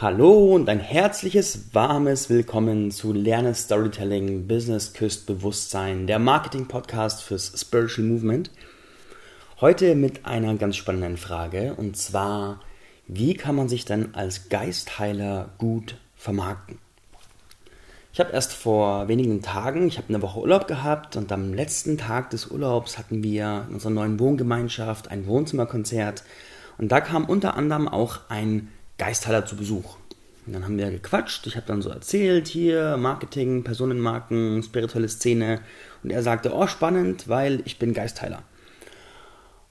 Hallo und ein herzliches, warmes Willkommen zu Lerne Storytelling, Business Küst Bewusstsein, der Marketing-Podcast fürs Spiritual Movement. Heute mit einer ganz spannenden Frage und zwar, wie kann man sich denn als Geistheiler gut vermarkten? Ich habe erst vor wenigen Tagen, ich habe eine Woche Urlaub gehabt und am letzten Tag des Urlaubs hatten wir in unserer neuen Wohngemeinschaft ein Wohnzimmerkonzert und da kam unter anderem auch ein Geistheiler zu Besuch. Und dann haben wir gequatscht, ich habe dann so erzählt, hier Marketing, Personenmarken, spirituelle Szene. Und er sagte, oh spannend, weil ich bin Geistheiler.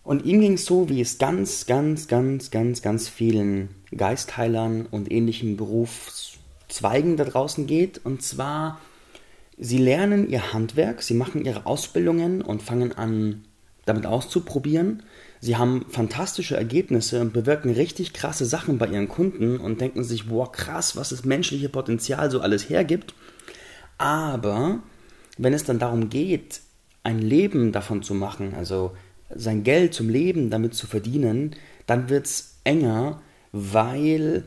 Und ihm ging es so, wie es ganz, ganz, ganz, ganz, ganz vielen Geistheilern und ähnlichen Berufszweigen da draußen geht. Und zwar, sie lernen ihr Handwerk, sie machen ihre Ausbildungen und fangen an, damit auszuprobieren. Sie haben fantastische Ergebnisse und bewirken richtig krasse Sachen bei ihren Kunden und denken sich, boah, krass, was das menschliche Potenzial so alles hergibt. Aber wenn es dann darum geht, ein Leben davon zu machen, also sein Geld zum Leben damit zu verdienen, dann wird es enger, weil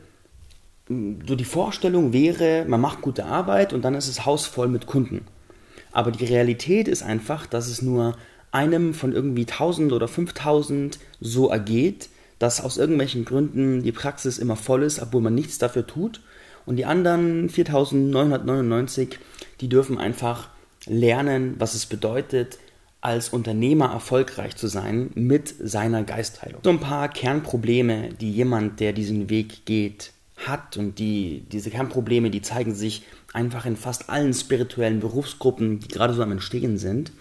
hm, so die Vorstellung wäre, man macht gute Arbeit und dann ist das Haus voll mit Kunden. Aber die Realität ist einfach, dass es nur einem von irgendwie 1000 oder 5000 so ergeht, dass aus irgendwelchen Gründen die Praxis immer voll ist, obwohl man nichts dafür tut. Und die anderen 4999, die dürfen einfach lernen, was es bedeutet, als Unternehmer erfolgreich zu sein mit seiner Geistheilung. So ein paar Kernprobleme, die jemand, der diesen Weg geht, hat und die, diese Kernprobleme, die zeigen sich einfach in fast allen spirituellen Berufsgruppen, die gerade so am Entstehen sind.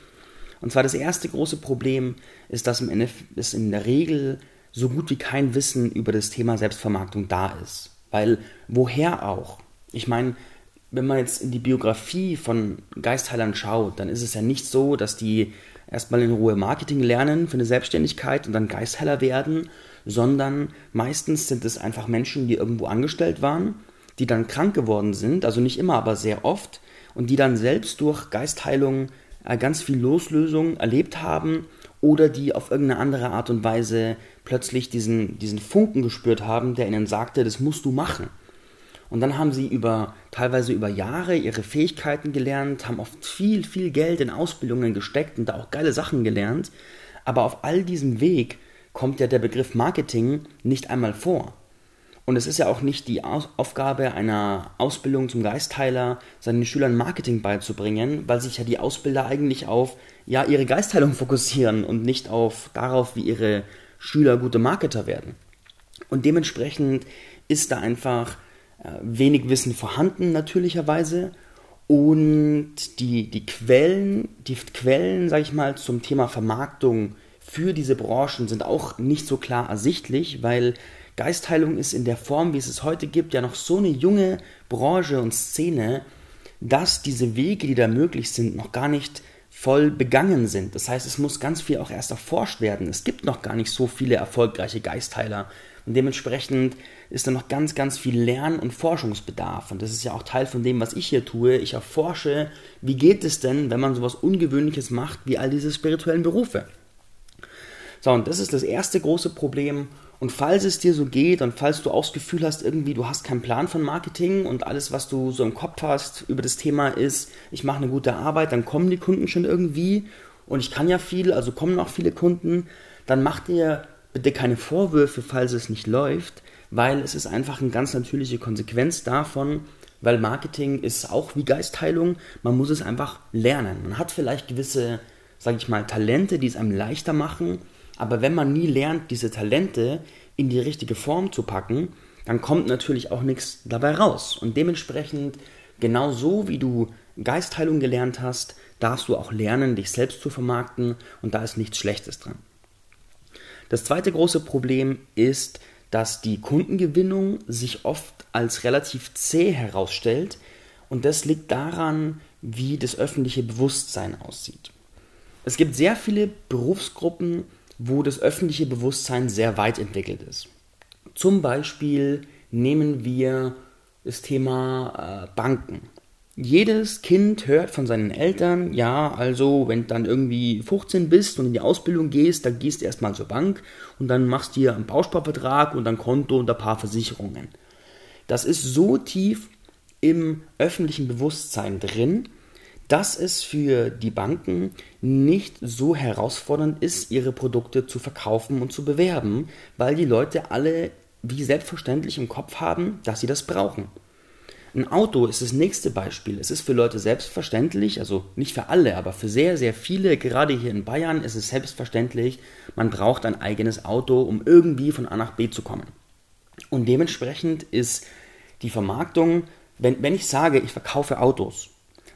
Und zwar das erste große Problem ist, dass im ist in der Regel so gut wie kein Wissen über das Thema Selbstvermarktung da ist. Weil woher auch? Ich meine, wenn man jetzt in die Biografie von Geistheilern schaut, dann ist es ja nicht so, dass die erstmal in Ruhe Marketing lernen für eine Selbstständigkeit und dann Geistheiler werden, sondern meistens sind es einfach Menschen, die irgendwo angestellt waren, die dann krank geworden sind, also nicht immer, aber sehr oft, und die dann selbst durch Geistheilung ganz viel Loslösung erlebt haben oder die auf irgendeine andere Art und Weise plötzlich diesen, diesen Funken gespürt haben, der ihnen sagte, das musst du machen. Und dann haben sie über teilweise über Jahre ihre Fähigkeiten gelernt, haben oft viel, viel Geld in Ausbildungen gesteckt und da auch geile Sachen gelernt. Aber auf all diesem Weg kommt ja der Begriff Marketing nicht einmal vor. Und es ist ja auch nicht die Aufgabe einer Ausbildung zum Geistheiler, seinen Schülern Marketing beizubringen, weil sich ja die Ausbilder eigentlich auf ja, ihre Geistheilung fokussieren und nicht auf darauf, wie ihre Schüler gute Marketer werden. Und dementsprechend ist da einfach äh, wenig Wissen vorhanden, natürlicherweise. Und die, die Quellen, die Quellen, sag ich mal, zum Thema Vermarktung für diese Branchen sind auch nicht so klar ersichtlich, weil Geistheilung ist in der Form, wie es es heute gibt, ja noch so eine junge Branche und Szene, dass diese Wege, die da möglich sind, noch gar nicht voll begangen sind. Das heißt, es muss ganz viel auch erst erforscht werden. Es gibt noch gar nicht so viele erfolgreiche Geistheiler. Und dementsprechend ist da noch ganz, ganz viel Lern- und Forschungsbedarf. Und das ist ja auch Teil von dem, was ich hier tue. Ich erforsche, wie geht es denn, wenn man sowas Ungewöhnliches macht, wie all diese spirituellen Berufe. So, und das ist das erste große Problem. Und falls es dir so geht und falls du auch das Gefühl hast, irgendwie du hast keinen Plan von Marketing und alles, was du so im Kopf hast über das Thema ist, ich mache eine gute Arbeit, dann kommen die Kunden schon irgendwie. Und ich kann ja viel, also kommen auch viele Kunden, dann mach dir bitte keine Vorwürfe, falls es nicht läuft, weil es ist einfach eine ganz natürliche Konsequenz davon, weil Marketing ist auch wie Geistheilung, man muss es einfach lernen. Man hat vielleicht gewisse, sage ich mal, Talente, die es einem leichter machen, aber wenn man nie lernt, diese Talente in die richtige Form zu packen, dann kommt natürlich auch nichts dabei raus. Und dementsprechend, genau so wie du Geistheilung gelernt hast, darfst du auch lernen, dich selbst zu vermarkten und da ist nichts Schlechtes dran. Das zweite große Problem ist, dass die Kundengewinnung sich oft als relativ zäh herausstellt und das liegt daran, wie das öffentliche Bewusstsein aussieht. Es gibt sehr viele Berufsgruppen, wo das öffentliche Bewusstsein sehr weit entwickelt ist. Zum Beispiel nehmen wir das Thema äh, Banken. Jedes Kind hört von seinen Eltern, ja, also wenn dann irgendwie 15 bist und in die Ausbildung gehst, dann gehst du erstmal zur Bank und dann machst du dir einen Bausparvertrag und ein Konto und ein paar Versicherungen. Das ist so tief im öffentlichen Bewusstsein drin, dass es für die Banken nicht so herausfordernd ist, ihre Produkte zu verkaufen und zu bewerben, weil die Leute alle wie selbstverständlich im Kopf haben, dass sie das brauchen. Ein Auto ist das nächste Beispiel. Es ist für Leute selbstverständlich, also nicht für alle, aber für sehr, sehr viele, gerade hier in Bayern ist es selbstverständlich, man braucht ein eigenes Auto, um irgendwie von A nach B zu kommen. Und dementsprechend ist die Vermarktung, wenn, wenn ich sage, ich verkaufe Autos,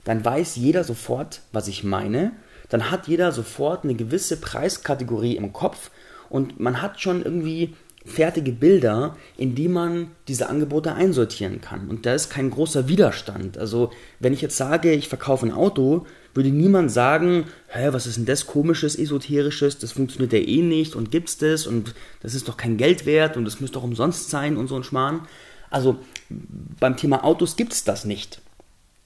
dann weiß jeder sofort, was ich meine. Dann hat jeder sofort eine gewisse Preiskategorie im Kopf und man hat schon irgendwie fertige Bilder, in die man diese Angebote einsortieren kann. Und da ist kein großer Widerstand. Also, wenn ich jetzt sage, ich verkaufe ein Auto, würde niemand sagen, hä, was ist denn das komisches, esoterisches, das funktioniert ja eh nicht und gibt's das und das ist doch kein Geld wert und das müsste doch umsonst sein und so ein Schmarrn. Also, beim Thema Autos gibt's das nicht.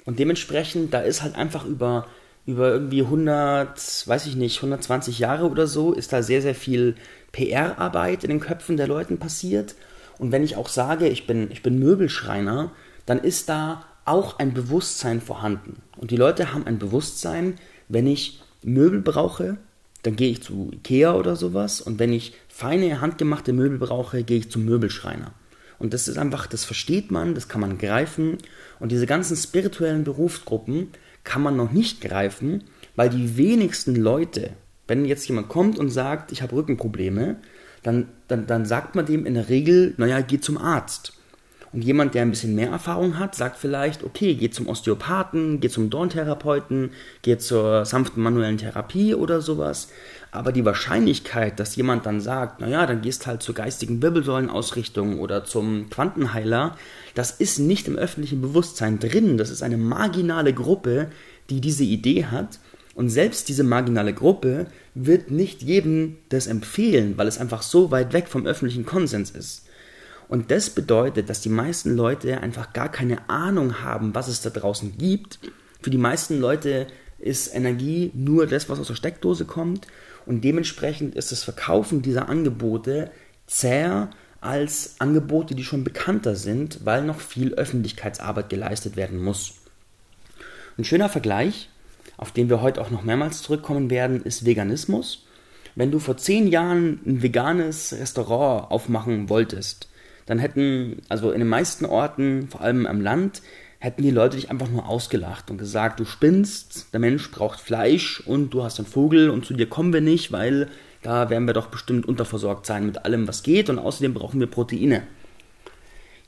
Und dementsprechend, da ist halt einfach über über irgendwie 100, weiß ich nicht, 120 Jahre oder so, ist da sehr, sehr viel PR-Arbeit in den Köpfen der Leuten passiert. Und wenn ich auch sage, ich bin, ich bin Möbelschreiner, dann ist da auch ein Bewusstsein vorhanden. Und die Leute haben ein Bewusstsein, wenn ich Möbel brauche, dann gehe ich zu Ikea oder sowas. Und wenn ich feine, handgemachte Möbel brauche, gehe ich zum Möbelschreiner. Und das ist einfach, das versteht man, das kann man greifen. Und diese ganzen spirituellen Berufsgruppen kann man noch nicht greifen, weil die wenigsten Leute wenn jetzt jemand kommt und sagt, ich habe Rückenprobleme, dann, dann, dann sagt man dem in der Regel, naja, geh zum Arzt. Und jemand, der ein bisschen mehr Erfahrung hat, sagt vielleicht, okay, geh zum Osteopathen, geh zum Dorntherapeuten, geh zur sanften manuellen Therapie oder sowas. Aber die Wahrscheinlichkeit, dass jemand dann sagt, naja, dann gehst halt zur geistigen Wirbelsäulenausrichtung oder zum Quantenheiler, das ist nicht im öffentlichen Bewusstsein drin. Das ist eine marginale Gruppe, die diese Idee hat und selbst diese marginale Gruppe wird nicht jedem das empfehlen, weil es einfach so weit weg vom öffentlichen Konsens ist. Und das bedeutet, dass die meisten Leute einfach gar keine Ahnung haben, was es da draußen gibt. Für die meisten Leute ist Energie nur das, was aus der Steckdose kommt. Und dementsprechend ist das Verkaufen dieser Angebote zäher als Angebote, die schon bekannter sind, weil noch viel Öffentlichkeitsarbeit geleistet werden muss. Ein schöner Vergleich auf den wir heute auch noch mehrmals zurückkommen werden, ist Veganismus. Wenn du vor zehn Jahren ein veganes Restaurant aufmachen wolltest, dann hätten, also in den meisten Orten, vor allem am Land, hätten die Leute dich einfach nur ausgelacht und gesagt, du spinnst, der Mensch braucht Fleisch und du hast einen Vogel und zu dir kommen wir nicht, weil da werden wir doch bestimmt unterversorgt sein mit allem, was geht und außerdem brauchen wir Proteine.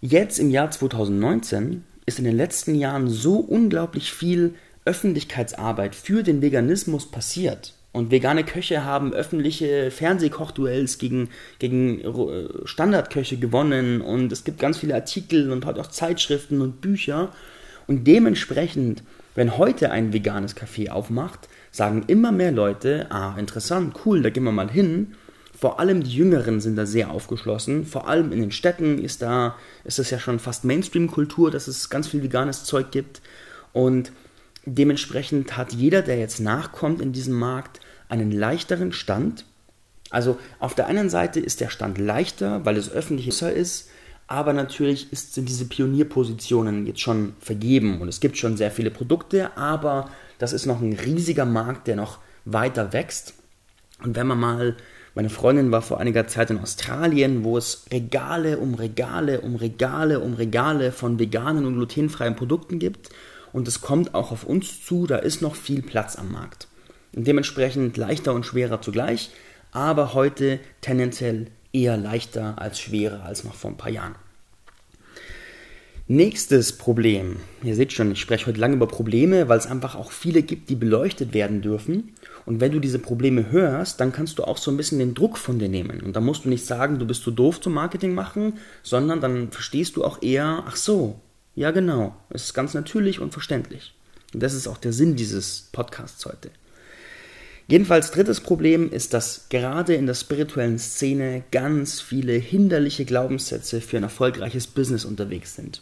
Jetzt im Jahr 2019 ist in den letzten Jahren so unglaublich viel Öffentlichkeitsarbeit für den Veganismus passiert. Und vegane Köche haben öffentliche Fernsehkochduells gegen, gegen äh, Standardköche gewonnen und es gibt ganz viele Artikel und heute auch Zeitschriften und Bücher. Und dementsprechend, wenn heute ein veganes Café aufmacht, sagen immer mehr Leute, ah, interessant, cool, da gehen wir mal hin. Vor allem die Jüngeren sind da sehr aufgeschlossen. Vor allem in den Städten ist da, ist es ja schon fast Mainstream-Kultur, dass es ganz viel veganes Zeug gibt. Und Dementsprechend hat jeder, der jetzt nachkommt in diesem Markt, einen leichteren Stand. Also auf der einen Seite ist der Stand leichter, weil es öffentlicher ist, aber natürlich ist, sind diese Pionierpositionen jetzt schon vergeben und es gibt schon sehr viele Produkte, aber das ist noch ein riesiger Markt, der noch weiter wächst. Und wenn man mal, meine Freundin war vor einiger Zeit in Australien, wo es Regale um Regale um Regale um Regale von veganen und glutenfreien Produkten gibt und es kommt auch auf uns zu, da ist noch viel Platz am Markt. Und dementsprechend leichter und schwerer zugleich, aber heute tendenziell eher leichter als schwerer als noch vor ein paar Jahren. Nächstes Problem. Ihr seht schon, ich spreche heute lange über Probleme, weil es einfach auch viele gibt, die beleuchtet werden dürfen. Und wenn du diese Probleme hörst, dann kannst du auch so ein bisschen den Druck von dir nehmen. Und da musst du nicht sagen, du bist zu doof zum Marketing machen, sondern dann verstehst du auch eher, ach so, ja, genau. Es ist ganz natürlich und verständlich. Und das ist auch der Sinn dieses Podcasts heute. Jedenfalls drittes Problem ist, dass gerade in der spirituellen Szene ganz viele hinderliche Glaubenssätze für ein erfolgreiches Business unterwegs sind.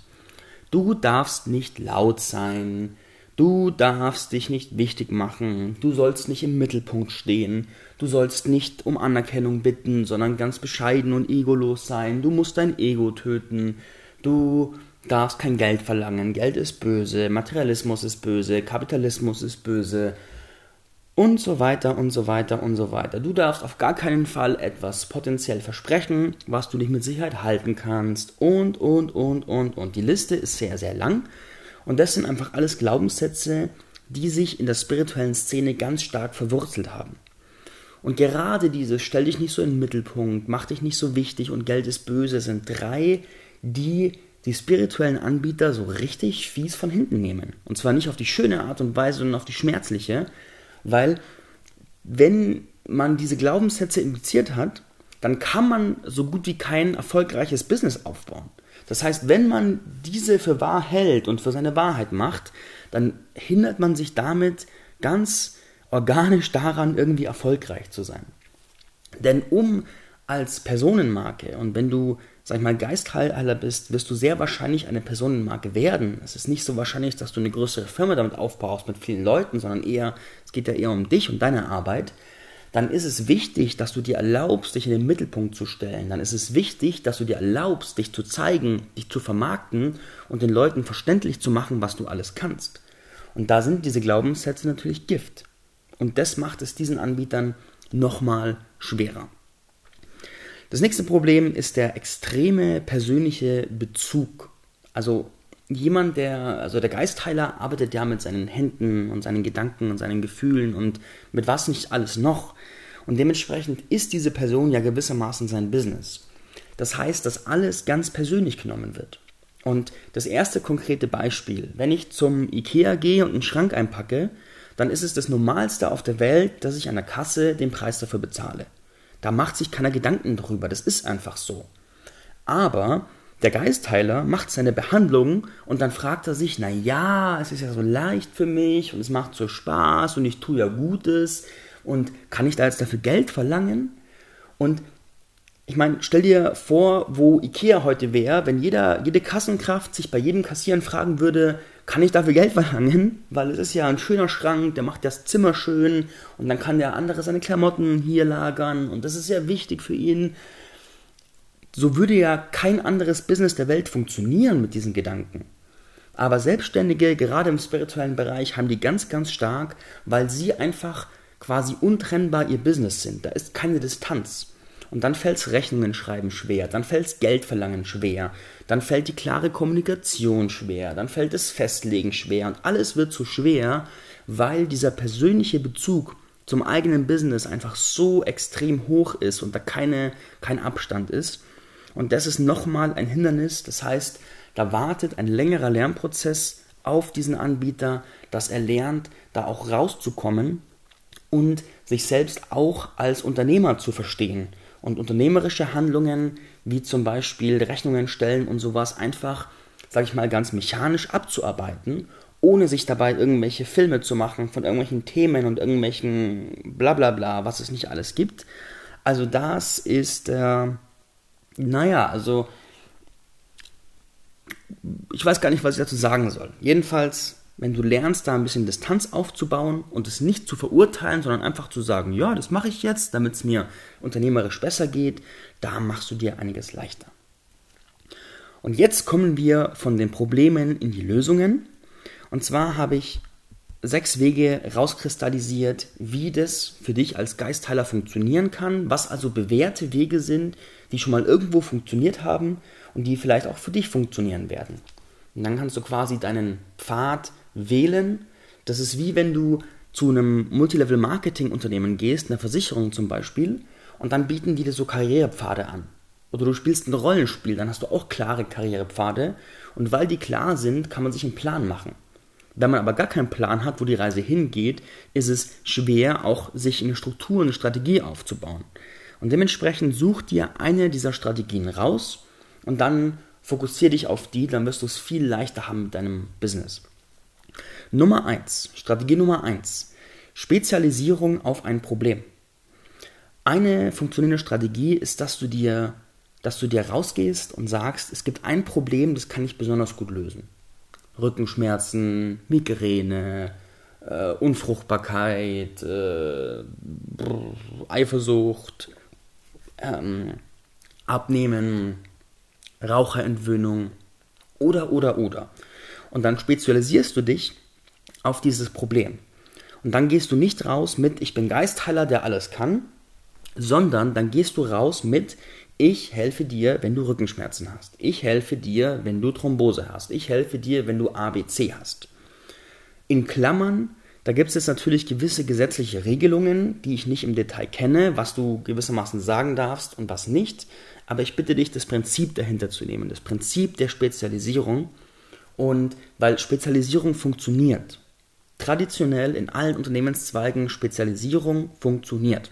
Du darfst nicht laut sein, du darfst dich nicht wichtig machen, du sollst nicht im Mittelpunkt stehen, du sollst nicht um Anerkennung bitten, sondern ganz bescheiden und egolos sein, du musst dein Ego töten, du darfst kein Geld verlangen, Geld ist böse, Materialismus ist böse, Kapitalismus ist böse und so weiter und so weiter und so weiter. Du darfst auf gar keinen Fall etwas potenziell versprechen, was du nicht mit Sicherheit halten kannst und, und, und, und, und. Die Liste ist sehr, sehr lang und das sind einfach alles Glaubenssätze, die sich in der spirituellen Szene ganz stark verwurzelt haben. Und gerade dieses stell dich nicht so in den Mittelpunkt, mach dich nicht so wichtig und Geld ist böse sind drei, die die spirituellen Anbieter so richtig fies von hinten nehmen. Und zwar nicht auf die schöne Art und Weise, sondern auf die schmerzliche, weil wenn man diese Glaubenssätze infiziert hat, dann kann man so gut wie kein erfolgreiches Business aufbauen. Das heißt, wenn man diese für wahr hält und für seine Wahrheit macht, dann hindert man sich damit ganz organisch daran, irgendwie erfolgreich zu sein. Denn um als Personenmarke und wenn du sag ich mal, Geistheiler bist, wirst du sehr wahrscheinlich eine Personenmarke werden. Es ist nicht so wahrscheinlich, dass du eine größere Firma damit aufbaust mit vielen Leuten, sondern eher, es geht ja eher um dich und deine Arbeit. Dann ist es wichtig, dass du dir erlaubst, dich in den Mittelpunkt zu stellen. Dann ist es wichtig, dass du dir erlaubst, dich zu zeigen, dich zu vermarkten und den Leuten verständlich zu machen, was du alles kannst. Und da sind diese Glaubenssätze natürlich Gift. Und das macht es diesen Anbietern nochmal schwerer. Das nächste Problem ist der extreme persönliche Bezug. Also jemand, der, also der Geistheiler arbeitet ja mit seinen Händen und seinen Gedanken und seinen Gefühlen und mit was nicht alles noch. Und dementsprechend ist diese Person ja gewissermaßen sein Business. Das heißt, dass alles ganz persönlich genommen wird. Und das erste konkrete Beispiel, wenn ich zum Ikea gehe und einen Schrank einpacke, dann ist es das Normalste auf der Welt, dass ich an der Kasse den Preis dafür bezahle. Da macht sich keiner Gedanken drüber, das ist einfach so. Aber der Geistheiler macht seine Behandlung und dann fragt er sich, na ja, es ist ja so leicht für mich und es macht so Spaß und ich tue ja Gutes und kann ich da jetzt dafür Geld verlangen? Und ich meine, stell dir vor, wo Ikea heute wäre, wenn jeder, jede Kassenkraft sich bei jedem Kassieren fragen würde, kann ich dafür Geld verlangen? Weil es ist ja ein schöner Schrank, der macht das Zimmer schön und dann kann der andere seine Klamotten hier lagern und das ist sehr wichtig für ihn. So würde ja kein anderes Business der Welt funktionieren mit diesen Gedanken. Aber Selbstständige, gerade im spirituellen Bereich, haben die ganz, ganz stark, weil sie einfach quasi untrennbar ihr Business sind. Da ist keine Distanz. Und dann fällt's Rechnungen schreiben schwer, dann fällt's Geld verlangen schwer, dann fällt die klare Kommunikation schwer, dann fällt das Festlegen schwer und alles wird so schwer, weil dieser persönliche Bezug zum eigenen Business einfach so extrem hoch ist und da keine, kein Abstand ist. Und das ist nochmal ein Hindernis, das heißt, da wartet ein längerer Lernprozess auf diesen Anbieter, dass er lernt, da auch rauszukommen und sich selbst auch als Unternehmer zu verstehen und unternehmerische Handlungen, wie zum Beispiel Rechnungen stellen und sowas, einfach, sag ich mal, ganz mechanisch abzuarbeiten, ohne sich dabei irgendwelche Filme zu machen von irgendwelchen Themen und irgendwelchen Blablabla, was es nicht alles gibt. Also das ist, äh, naja, also ich weiß gar nicht, was ich dazu sagen soll. Jedenfalls wenn du lernst, da ein bisschen Distanz aufzubauen und es nicht zu verurteilen, sondern einfach zu sagen, ja, das mache ich jetzt, damit es mir unternehmerisch besser geht, da machst du dir einiges leichter. Und jetzt kommen wir von den Problemen in die Lösungen. Und zwar habe ich sechs Wege rauskristallisiert, wie das für dich als Geistheiler funktionieren kann, was also bewährte Wege sind, die schon mal irgendwo funktioniert haben und die vielleicht auch für dich funktionieren werden. Und dann kannst du quasi deinen Pfad wählen. Das ist wie wenn du zu einem Multilevel-Marketing-Unternehmen gehst, einer Versicherung zum Beispiel, und dann bieten die dir so Karrierepfade an. Oder du spielst ein Rollenspiel, dann hast du auch klare Karrierepfade. Und weil die klar sind, kann man sich einen Plan machen. Wenn man aber gar keinen Plan hat, wo die Reise hingeht, ist es schwer, auch sich eine Struktur, eine Strategie aufzubauen. Und dementsprechend such dir eine dieser Strategien raus und dann fokussiere dich auf die, dann wirst du es viel leichter haben mit deinem Business. Nummer 1, Strategie Nummer 1, Spezialisierung auf ein Problem. Eine funktionierende Strategie ist, dass du dir, dass du dir rausgehst und sagst, es gibt ein Problem, das kann ich besonders gut lösen. Rückenschmerzen, Migräne, äh, Unfruchtbarkeit, äh, Eifersucht, ähm, Abnehmen, Raucherentwöhnung, Oder, oder, oder. Und dann spezialisierst du dich auf dieses Problem. Und dann gehst du nicht raus mit, ich bin Geistheiler, der alles kann, sondern dann gehst du raus mit, ich helfe dir, wenn du Rückenschmerzen hast. Ich helfe dir, wenn du Thrombose hast. Ich helfe dir, wenn du ABC hast. In Klammern, da gibt es jetzt natürlich gewisse gesetzliche Regelungen, die ich nicht im Detail kenne, was du gewissermaßen sagen darfst und was nicht. Aber ich bitte dich, das Prinzip dahinter zu nehmen, das Prinzip der Spezialisierung. Und weil Spezialisierung funktioniert. Traditionell in allen Unternehmenszweigen Spezialisierung funktioniert.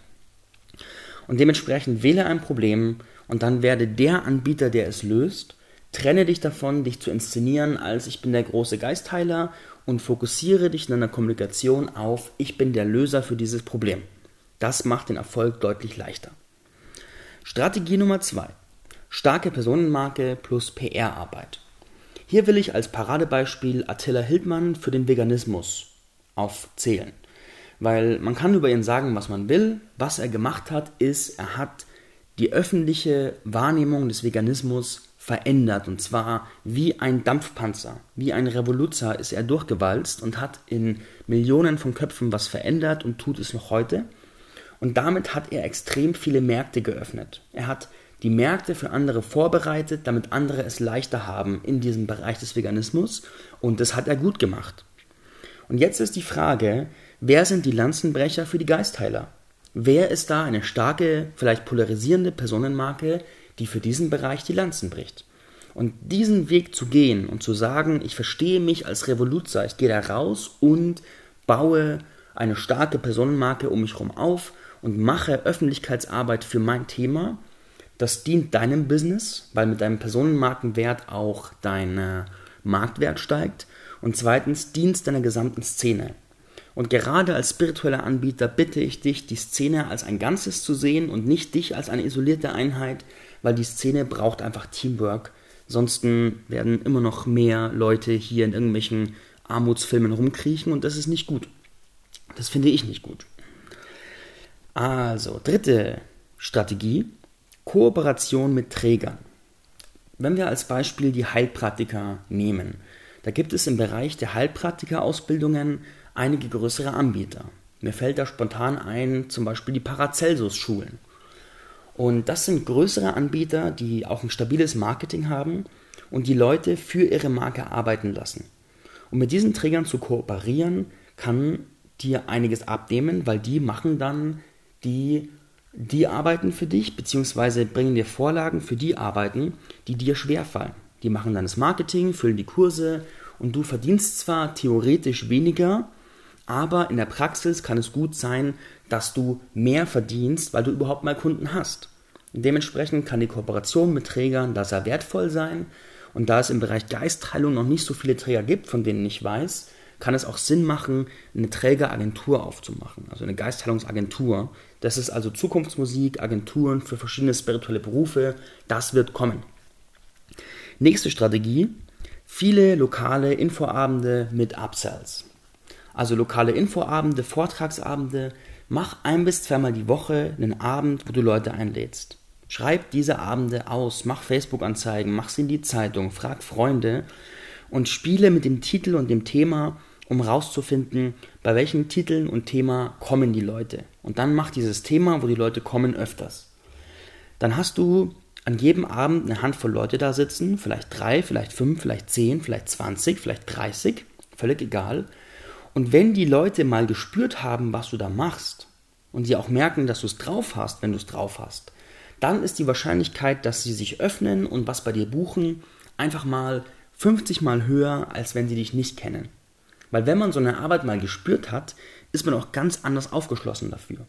Und dementsprechend wähle ein Problem und dann werde der Anbieter, der es löst. Trenne dich davon, dich zu inszenieren als ich bin der große Geistheiler und fokussiere dich in deiner Kommunikation auf ich bin der Löser für dieses Problem. Das macht den Erfolg deutlich leichter. Strategie Nummer 2. Starke Personenmarke plus PR-Arbeit. Hier will ich als Paradebeispiel Attila Hildmann für den Veganismus aufzählen. Weil man kann über ihn sagen, was man will. Was er gemacht hat, ist, er hat die öffentliche Wahrnehmung des Veganismus verändert. Und zwar wie ein Dampfpanzer, wie ein Revoluzer ist er durchgewalzt und hat in Millionen von Köpfen was verändert und tut es noch heute. Und damit hat er extrem viele Märkte geöffnet. Er hat die Märkte für andere vorbereitet, damit andere es leichter haben in diesem Bereich des Veganismus. Und das hat er gut gemacht. Und jetzt ist die Frage, wer sind die Lanzenbrecher für die Geistheiler? Wer ist da eine starke, vielleicht polarisierende Personenmarke, die für diesen Bereich die Lanzen bricht? Und diesen Weg zu gehen und zu sagen, ich verstehe mich als Revoluzer, ich gehe da raus und baue eine starke Personenmarke um mich herum auf und mache Öffentlichkeitsarbeit für mein Thema, das dient deinem Business, weil mit deinem Personenmarkenwert auch dein Marktwert steigt. Und zweitens dient deiner gesamten Szene. Und gerade als spiritueller Anbieter bitte ich dich, die Szene als ein Ganzes zu sehen und nicht dich als eine isolierte Einheit, weil die Szene braucht einfach Teamwork. Sonst werden immer noch mehr Leute hier in irgendwelchen Armutsfilmen rumkriechen und das ist nicht gut. Das finde ich nicht gut. Also, dritte Strategie, Kooperation mit Trägern. Wenn wir als Beispiel die Heilpraktiker nehmen, da gibt es im Bereich der Heilpraktiker-Ausbildungen einige größere Anbieter. Mir fällt da spontan ein, zum Beispiel die Paracelsus-Schulen. Und das sind größere Anbieter, die auch ein stabiles Marketing haben und die Leute für ihre Marke arbeiten lassen. Und mit diesen Trägern zu kooperieren, kann dir einiges abnehmen, weil die machen dann die, die Arbeiten für dich, beziehungsweise bringen dir Vorlagen für die Arbeiten, die dir schwerfallen. Die machen dann das Marketing, füllen die Kurse und du verdienst zwar theoretisch weniger, aber in der Praxis kann es gut sein, dass du mehr verdienst, weil du überhaupt mal Kunden hast. dementsprechend kann die Kooperation mit Trägern da sehr wertvoll sein. Und da es im Bereich Geistheilung noch nicht so viele Träger gibt, von denen ich weiß, kann es auch Sinn machen, eine Trägeragentur aufzumachen, also eine Geistheilungsagentur. Das ist also Zukunftsmusik, Agenturen für verschiedene spirituelle Berufe. Das wird kommen. Nächste Strategie: viele lokale Infoabende mit Upsells also lokale Infoabende, Vortragsabende. Mach ein bis zweimal die Woche einen Abend, wo du Leute einlädst. Schreib diese Abende aus, mach Facebook-Anzeigen, mach sie in die Zeitung, frag Freunde und spiele mit dem Titel und dem Thema, um rauszufinden, bei welchen Titeln und Thema kommen die Leute. Und dann mach dieses Thema, wo die Leute kommen, öfters. Dann hast du an jedem Abend eine Handvoll Leute da sitzen, vielleicht drei, vielleicht fünf, vielleicht zehn, vielleicht zwanzig, vielleicht dreißig, völlig egal. Und wenn die Leute mal gespürt haben, was du da machst, und sie auch merken, dass du es drauf hast, wenn du es drauf hast, dann ist die Wahrscheinlichkeit, dass sie sich öffnen und was bei dir buchen, einfach mal 50 mal höher, als wenn sie dich nicht kennen. Weil wenn man so eine Arbeit mal gespürt hat, ist man auch ganz anders aufgeschlossen dafür.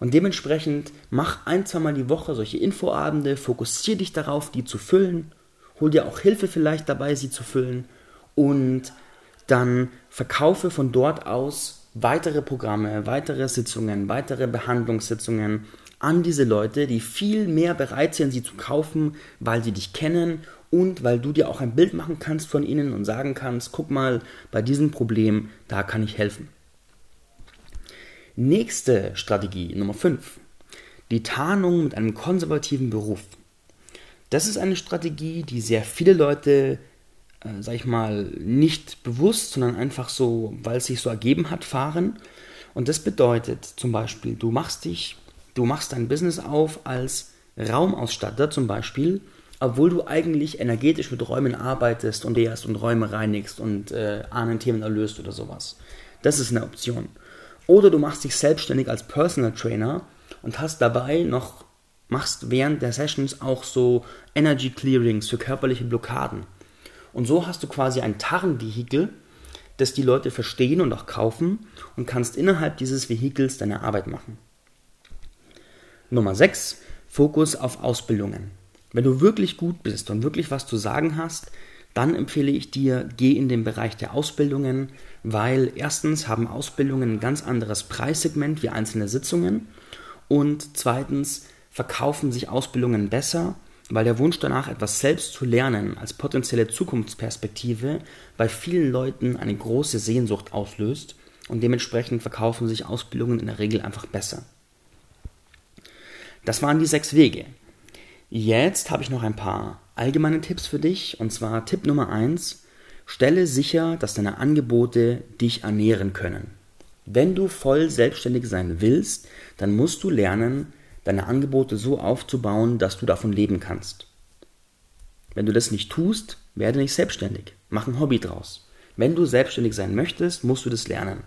Und dementsprechend mach ein, zweimal die Woche solche Infoabende, fokussiere dich darauf, die zu füllen, hol dir auch Hilfe vielleicht dabei, sie zu füllen und dann verkaufe von dort aus weitere Programme, weitere Sitzungen, weitere Behandlungssitzungen an diese Leute, die viel mehr bereit sind, sie zu kaufen, weil sie dich kennen und weil du dir auch ein Bild machen kannst von ihnen und sagen kannst, guck mal, bei diesem Problem, da kann ich helfen. Nächste Strategie, Nummer 5. Die Tarnung mit einem konservativen Beruf. Das ist eine Strategie, die sehr viele Leute äh, sag ich mal, nicht bewusst, sondern einfach so, weil es sich so ergeben hat, fahren. Und das bedeutet zum Beispiel, du machst dich, du machst dein Business auf als Raumausstatter zum Beispiel, obwohl du eigentlich energetisch mit Räumen arbeitest und erst und Räume reinigst und äh, Ahnenthemen erlöst oder sowas. Das ist eine Option. Oder du machst dich selbstständig als Personal Trainer und hast dabei noch, machst während der Sessions auch so Energy Clearings für körperliche Blockaden. Und so hast du quasi ein Tarnvehikel, das die Leute verstehen und auch kaufen und kannst innerhalb dieses Vehikels deine Arbeit machen. Nummer 6. Fokus auf Ausbildungen. Wenn du wirklich gut bist und wirklich was zu sagen hast, dann empfehle ich dir, geh in den Bereich der Ausbildungen, weil erstens haben Ausbildungen ein ganz anderes Preissegment wie einzelne Sitzungen und zweitens verkaufen sich Ausbildungen besser weil der Wunsch danach, etwas selbst zu lernen, als potenzielle Zukunftsperspektive bei vielen Leuten eine große Sehnsucht auslöst und dementsprechend verkaufen sich Ausbildungen in der Regel einfach besser. Das waren die sechs Wege. Jetzt habe ich noch ein paar allgemeine Tipps für dich und zwar Tipp Nummer eins: Stelle sicher, dass deine Angebote dich ernähren können. Wenn du voll selbstständig sein willst, dann musst du lernen, deine Angebote so aufzubauen, dass du davon leben kannst. Wenn du das nicht tust, werde nicht selbstständig. Mach ein Hobby draus. Wenn du selbstständig sein möchtest, musst du das lernen.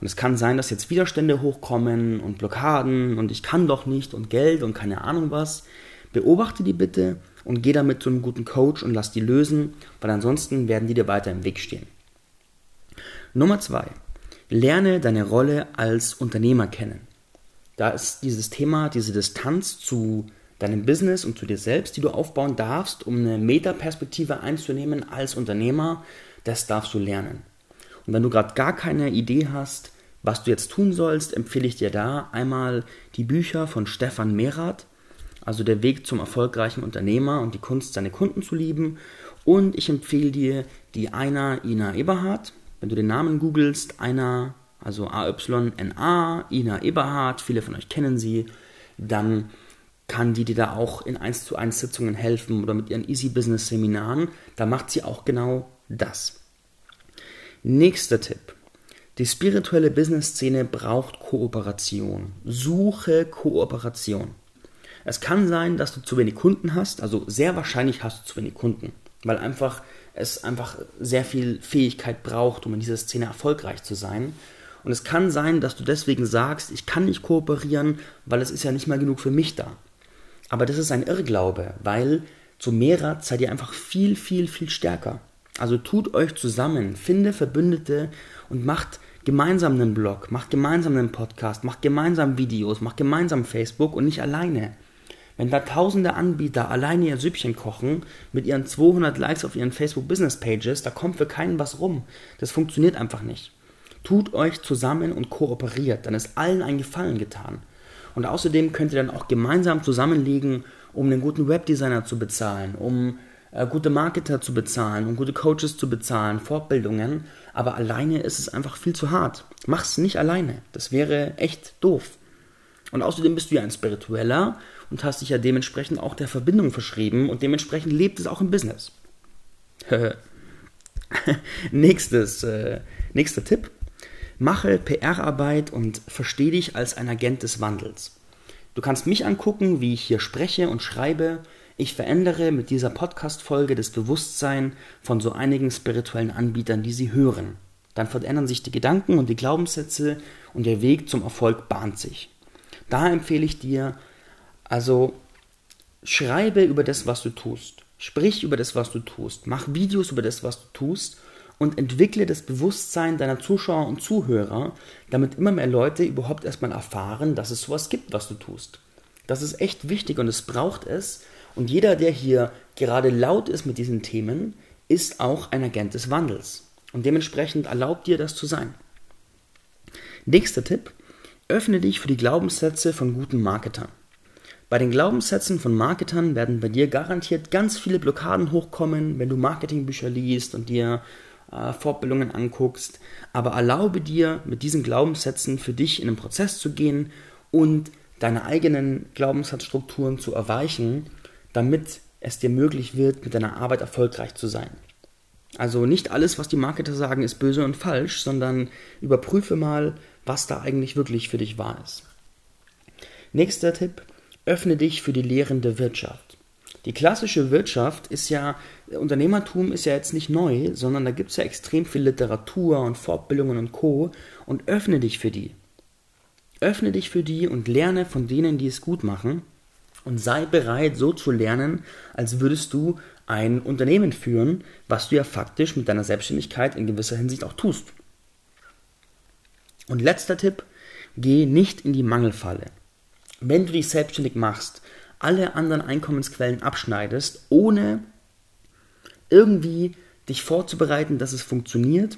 Und es kann sein, dass jetzt Widerstände hochkommen und Blockaden und ich kann doch nicht und Geld und keine Ahnung was. Beobachte die bitte und geh damit zu einem guten Coach und lass die lösen, weil ansonsten werden die dir weiter im Weg stehen. Nummer zwei: Lerne deine Rolle als Unternehmer kennen. Da ist dieses Thema, diese Distanz zu deinem Business und zu dir selbst, die du aufbauen darfst, um eine Metaperspektive einzunehmen als Unternehmer, das darfst du lernen. Und wenn du gerade gar keine Idee hast, was du jetzt tun sollst, empfehle ich dir da einmal die Bücher von Stefan Merath, also der Weg zum erfolgreichen Unternehmer und die Kunst, seine Kunden zu lieben. Und ich empfehle dir die Einer Ina Eberhardt. Wenn du den Namen googelst, Einer also AYNA, Ina Eberhardt, viele von euch kennen sie, dann kann die dir da auch in 1 zu 1 Sitzungen helfen oder mit ihren Easy Business Seminaren. Da macht sie auch genau das. Nächster Tipp. Die spirituelle Business-Szene braucht Kooperation. Suche Kooperation. Es kann sein, dass du zu wenig Kunden hast, also sehr wahrscheinlich hast du zu wenig Kunden, weil einfach es einfach sehr viel Fähigkeit braucht, um in dieser Szene erfolgreich zu sein. Und es kann sein, dass du deswegen sagst, ich kann nicht kooperieren, weil es ist ja nicht mal genug für mich da. Aber das ist ein Irrglaube, weil zu mehrer seid ihr einfach viel, viel, viel stärker. Also tut euch zusammen, finde Verbündete und macht gemeinsam einen Blog, macht gemeinsam einen Podcast, macht gemeinsam Videos, macht gemeinsam Facebook und nicht alleine. Wenn da tausende Anbieter alleine ihr Süppchen kochen, mit ihren 200 Likes auf ihren Facebook Business Pages, da kommt für keinen was rum. Das funktioniert einfach nicht. Tut euch zusammen und kooperiert, dann ist allen ein Gefallen getan. Und außerdem könnt ihr dann auch gemeinsam zusammenlegen, um einen guten Webdesigner zu bezahlen, um äh, gute Marketer zu bezahlen, um gute Coaches zu bezahlen, Fortbildungen. Aber alleine ist es einfach viel zu hart. Mach's nicht alleine. Das wäre echt doof. Und außerdem bist du ja ein Spiritueller und hast dich ja dementsprechend auch der Verbindung verschrieben und dementsprechend lebt es auch im Business. Nächstes, äh, nächster Tipp. Mache PR-Arbeit und verstehe dich als ein Agent des Wandels. Du kannst mich angucken, wie ich hier spreche und schreibe. Ich verändere mit dieser Podcast-Folge das Bewusstsein von so einigen spirituellen Anbietern, die sie hören. Dann verändern sich die Gedanken und die Glaubenssätze und der Weg zum Erfolg bahnt sich. Da empfehle ich dir, also schreibe über das, was du tust. Sprich über das, was du tust. Mach Videos über das, was du tust und entwickle das Bewusstsein deiner Zuschauer und Zuhörer, damit immer mehr Leute überhaupt erstmal erfahren, dass es sowas gibt, was du tust. Das ist echt wichtig und es braucht es. Und jeder, der hier gerade laut ist mit diesen Themen, ist auch ein Agent des Wandels. Und dementsprechend erlaubt dir das zu sein. Nächster Tipp. Öffne dich für die Glaubenssätze von guten Marketern. Bei den Glaubenssätzen von Marketern werden bei dir garantiert ganz viele Blockaden hochkommen, wenn du Marketingbücher liest und dir äh, Fortbildungen anguckst, aber erlaube dir, mit diesen Glaubenssätzen für dich in einen Prozess zu gehen und deine eigenen Glaubenssatzstrukturen zu erweichen, damit es dir möglich wird, mit deiner Arbeit erfolgreich zu sein. Also nicht alles, was die Marketer sagen, ist böse und falsch, sondern überprüfe mal, was da eigentlich wirklich für dich wahr ist. Nächster Tipp, öffne dich für die lehrende Wirtschaft. Die klassische Wirtschaft ist ja, Unternehmertum ist ja jetzt nicht neu, sondern da gibt es ja extrem viel Literatur und Fortbildungen und Co. Und öffne dich für die. Öffne dich für die und lerne von denen, die es gut machen. Und sei bereit, so zu lernen, als würdest du ein Unternehmen führen, was du ja faktisch mit deiner Selbstständigkeit in gewisser Hinsicht auch tust. Und letzter Tipp, geh nicht in die Mangelfalle. Wenn du dich selbstständig machst, alle anderen Einkommensquellen abschneidest, ohne irgendwie dich vorzubereiten, dass es funktioniert,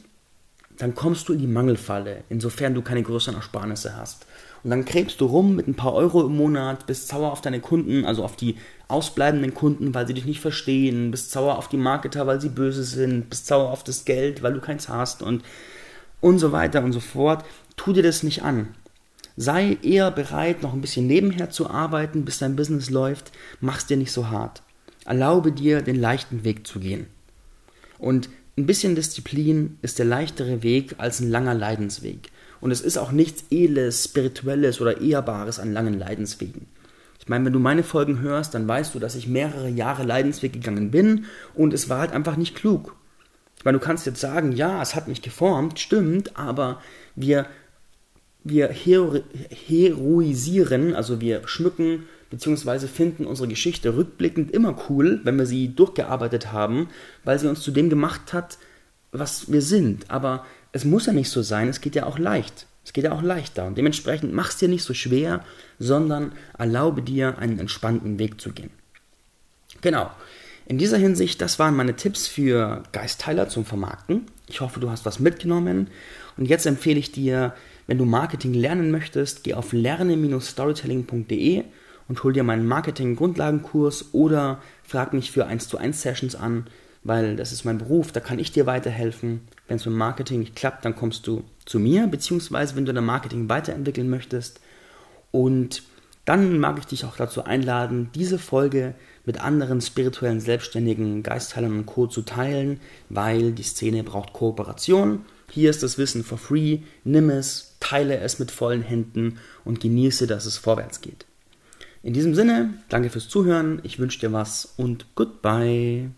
dann kommst du in die Mangelfalle, insofern du keine größeren Ersparnisse hast. Und dann krebst du rum mit ein paar Euro im Monat, bist sauer auf deine Kunden, also auf die ausbleibenden Kunden, weil sie dich nicht verstehen, bist sauer auf die Marketer, weil sie böse sind, bist sauer auf das Geld, weil du keins hast und, und so weiter und so fort. Tu dir das nicht an. Sei eher bereit, noch ein bisschen nebenher zu arbeiten, bis dein Business läuft. Mach's dir nicht so hart. Erlaube dir, den leichten Weg zu gehen. Und ein bisschen Disziplin ist der leichtere Weg als ein langer Leidensweg. Und es ist auch nichts Edles, Spirituelles oder Ehrbares an langen Leidenswegen. Ich meine, wenn du meine Folgen hörst, dann weißt du, dass ich mehrere Jahre Leidensweg gegangen bin und es war halt einfach nicht klug. Ich meine, du kannst jetzt sagen, ja, es hat mich geformt, stimmt, aber wir, wir hero heroisieren, also wir schmücken bzw. finden unsere Geschichte rückblickend immer cool, wenn wir sie durchgearbeitet haben, weil sie uns zu dem gemacht hat, was wir sind. Aber es muss ja nicht so sein, es geht ja auch leicht. Es geht ja auch leichter und dementsprechend mach es dir nicht so schwer, sondern erlaube dir, einen entspannten Weg zu gehen. Genau. In dieser Hinsicht, das waren meine Tipps für Geistteiler zum Vermarkten. Ich hoffe, du hast was mitgenommen. Und jetzt empfehle ich dir, wenn du Marketing lernen möchtest, geh auf lerne-storytelling.de und hol dir meinen Marketing-Grundlagenkurs oder frag mich für 1 zu 1 Sessions an, weil das ist mein Beruf, da kann ich dir weiterhelfen. Wenn es mit Marketing nicht klappt, dann kommst du zu mir, beziehungsweise wenn du dein Marketing weiterentwickeln möchtest. Und dann mag ich dich auch dazu einladen, diese Folge mit anderen spirituellen Selbstständigen, Geistheilern und Co. zu teilen, weil die Szene braucht Kooperation. Hier ist das Wissen for free. Nimm es, teile es mit vollen Händen und genieße, dass es vorwärts geht. In diesem Sinne, danke fürs Zuhören, ich wünsche dir was und goodbye.